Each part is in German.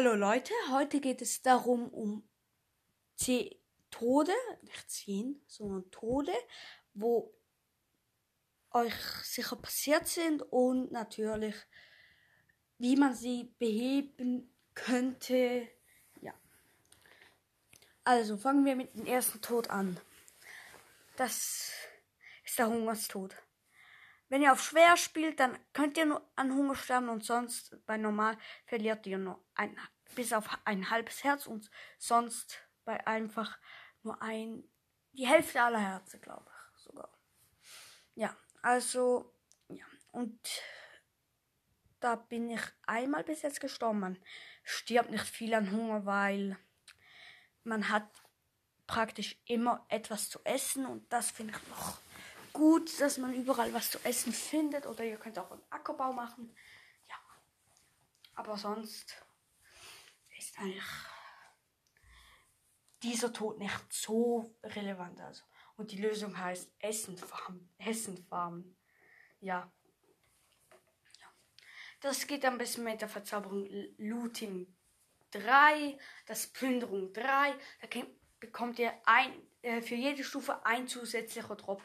Hallo Leute, heute geht es darum um zehn Tode, nicht zehn, sondern Tode, wo euch sicher passiert sind und natürlich, wie man sie beheben könnte. Ja. Also fangen wir mit dem ersten Tod an. Das ist der Hungerstod. Wenn ihr auf schwer spielt, dann könnt ihr nur an Hunger sterben und sonst bei normal verliert ihr nur ein, bis auf ein halbes Herz und sonst bei einfach nur ein, die Hälfte aller Herzen, glaube ich sogar. Ja, also, ja, und da bin ich einmal bis jetzt gestorben. Man stirbt nicht viel an Hunger, weil man hat praktisch immer etwas zu essen und das finde ich noch gut, dass man überall was zu essen findet. Oder ihr könnt auch einen Ackerbau machen. Ja. Aber sonst ist eigentlich dieser Tod nicht so relevant. Also. Und die Lösung heißt Essenfarm. Essenfarmen. Ja. ja. Das geht ein bisschen mit der Verzauberung Looting 3, das Plünderung 3. Da bekommt ihr ein, äh, für jede Stufe ein zusätzlicher Drop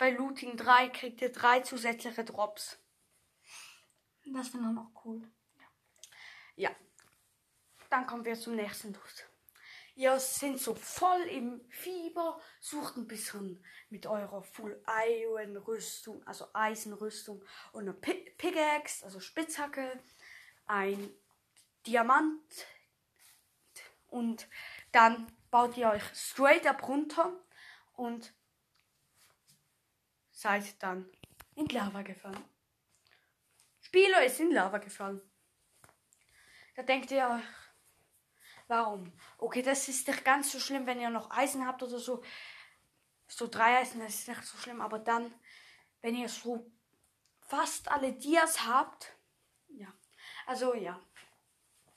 bei Looting 3 kriegt ihr drei zusätzliche Drops. Das finde ich noch cool. Ja. Dann kommen wir zum nächsten Tod. Ihr seid so voll im Fieber, sucht ein bisschen mit eurer Full Iron Rüstung, also Eisenrüstung und eine Pickaxe, also Spitzhacke, ein Diamant und dann baut ihr euch straight up runter und seid dann in Lava gefallen. Spieler ist in Lava gefallen. Da denkt ihr euch, warum? Okay, das ist nicht ganz so schlimm, wenn ihr noch Eisen habt oder so. So drei Eisen, das ist nicht so schlimm. Aber dann, wenn ihr so fast alle Dias habt, ja. Also ja.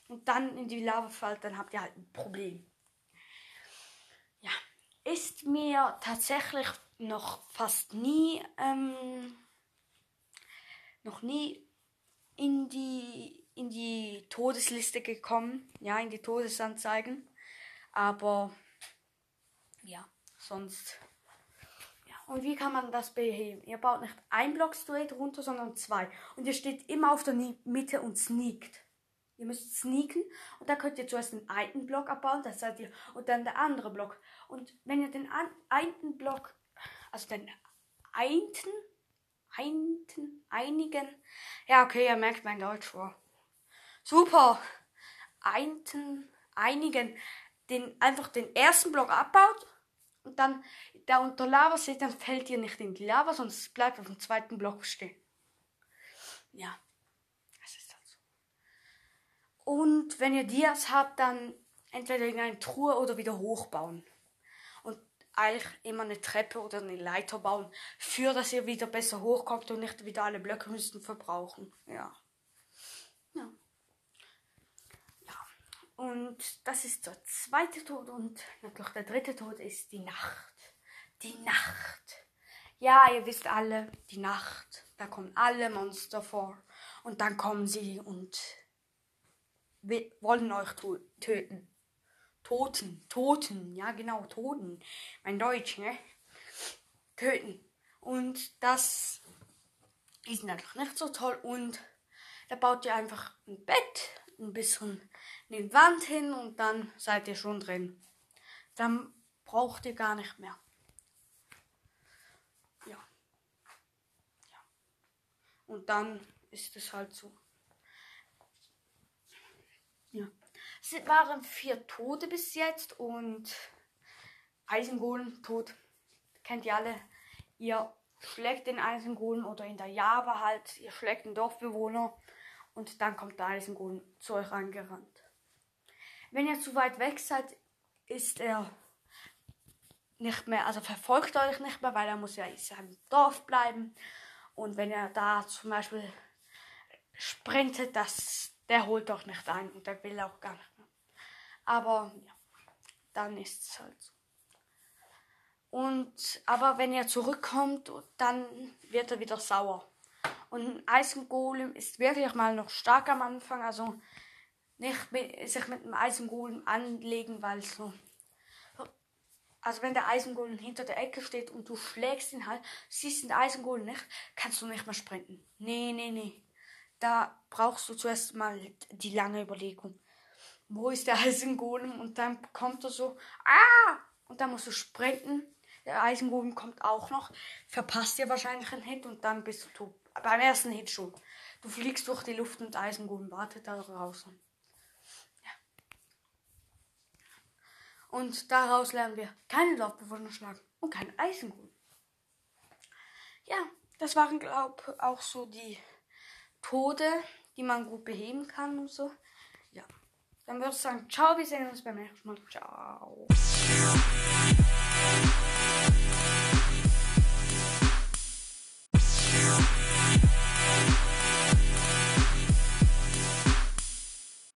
Und dann in die Lava fällt, dann habt ihr halt ein Problem. Ja. Ist mir tatsächlich noch fast nie, ähm, noch nie in die, in die Todesliste gekommen, ja, in die Todesanzeigen. Aber ja, sonst. Ja. Und wie kann man das beheben? Ihr baut nicht ein Block straight runter, sondern zwei. Und ihr steht immer auf der Mitte und sneakt. Ihr müsst sneaken und da könnt ihr zuerst den einen Block abbauen, das seid ihr, und dann der andere Block. Und wenn ihr den einen Block also den einten, einten, einigen. Ja, okay, ihr merkt mein Deutsch vor. Super. Einten, einigen, den einfach den ersten Block abbaut und dann da unter Lava steht, dann fällt ihr nicht in die Lava, es bleibt auf dem zweiten Block stehen. Ja, das ist halt so. Und wenn ihr Dias habt, dann entweder in eine Truhe oder wieder hochbauen eigentlich immer eine Treppe oder eine Leiter bauen, für dass ihr wieder besser hochkommt und nicht wieder alle Blöcke müssten verbrauchen. Ja. Ja. Ja. Und das ist der zweite Tod und natürlich der dritte Tod ist die Nacht. Die Nacht. Ja, ihr wisst alle, die Nacht. Da kommen alle Monster vor. Und dann kommen sie und wollen euch töten. Toten, Toten, ja genau, Toten. Mein Deutsch, ne? Töten. Und das ist natürlich nicht so toll. Und da baut ihr einfach ein Bett, ein bisschen eine Wand hin und dann seid ihr schon drin. Dann braucht ihr gar nicht mehr. Ja. Ja. Und dann ist es halt so. Ja. Es waren vier Tote bis jetzt und Eisengolem tot. Kennt ihr alle. Ihr schlägt den Eisengolem oder in der Java halt, ihr schlägt den Dorfbewohner und dann kommt der Eisengolem zu euch angerannt. Wenn ihr zu weit weg seid, ist er nicht mehr, also verfolgt euch nicht mehr, weil er muss ja in seinem Dorf bleiben. Und wenn er da zum Beispiel sprintet, das, der holt doch nicht ein und der will auch gar nicht aber ja, dann ist es halt so. Und aber wenn er zurückkommt, dann wird er wieder sauer. Und ein Eisengolem ist wirklich mal noch stark am Anfang. Also nicht mit, sich mit dem Eisengolem anlegen, weil so. Also wenn der Eisengolem hinter der Ecke steht und du schlägst ihn halt, siehst den Eisengolem nicht, kannst du nicht mehr sprinten. Nee, nee, nee. Da brauchst du zuerst mal die lange Überlegung. Wo ist der Eisengolem? Und dann kommt er so, ah! Und dann musst du sprinten. Der Eisengolem kommt auch noch, verpasst dir wahrscheinlich einen Hit und dann bist du tot. Beim ersten Hit schon. Du fliegst durch die Luft und Eisengolem wartet da draußen. Und daraus lernen wir keine Dorfbewohner schlagen und kein Eisengut. Ja, das waren, glaube ich, auch so die Tode, die man gut beheben kann und so. Dann würde ich sagen, ciao, wir sehen uns beim nächsten Mal. Ciao.